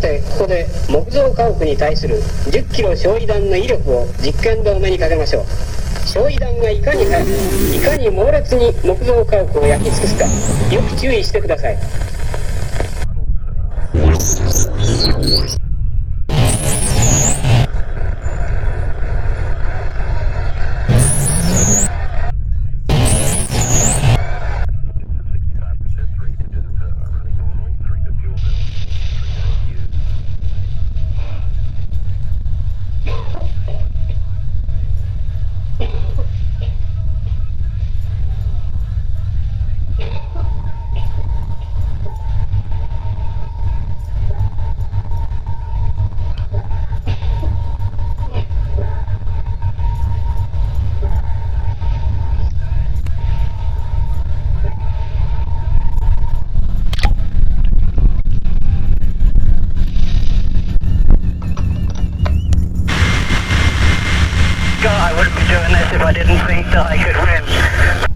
ここで木造家屋に対する10キロ焼夷弾の威力を実験でお目にかけましょう。焼夷弾がいかに速くいかに猛烈に木造家屋を焼き尽くすか。よく注意してください。I wouldn't be doing this if I didn't think that I could win.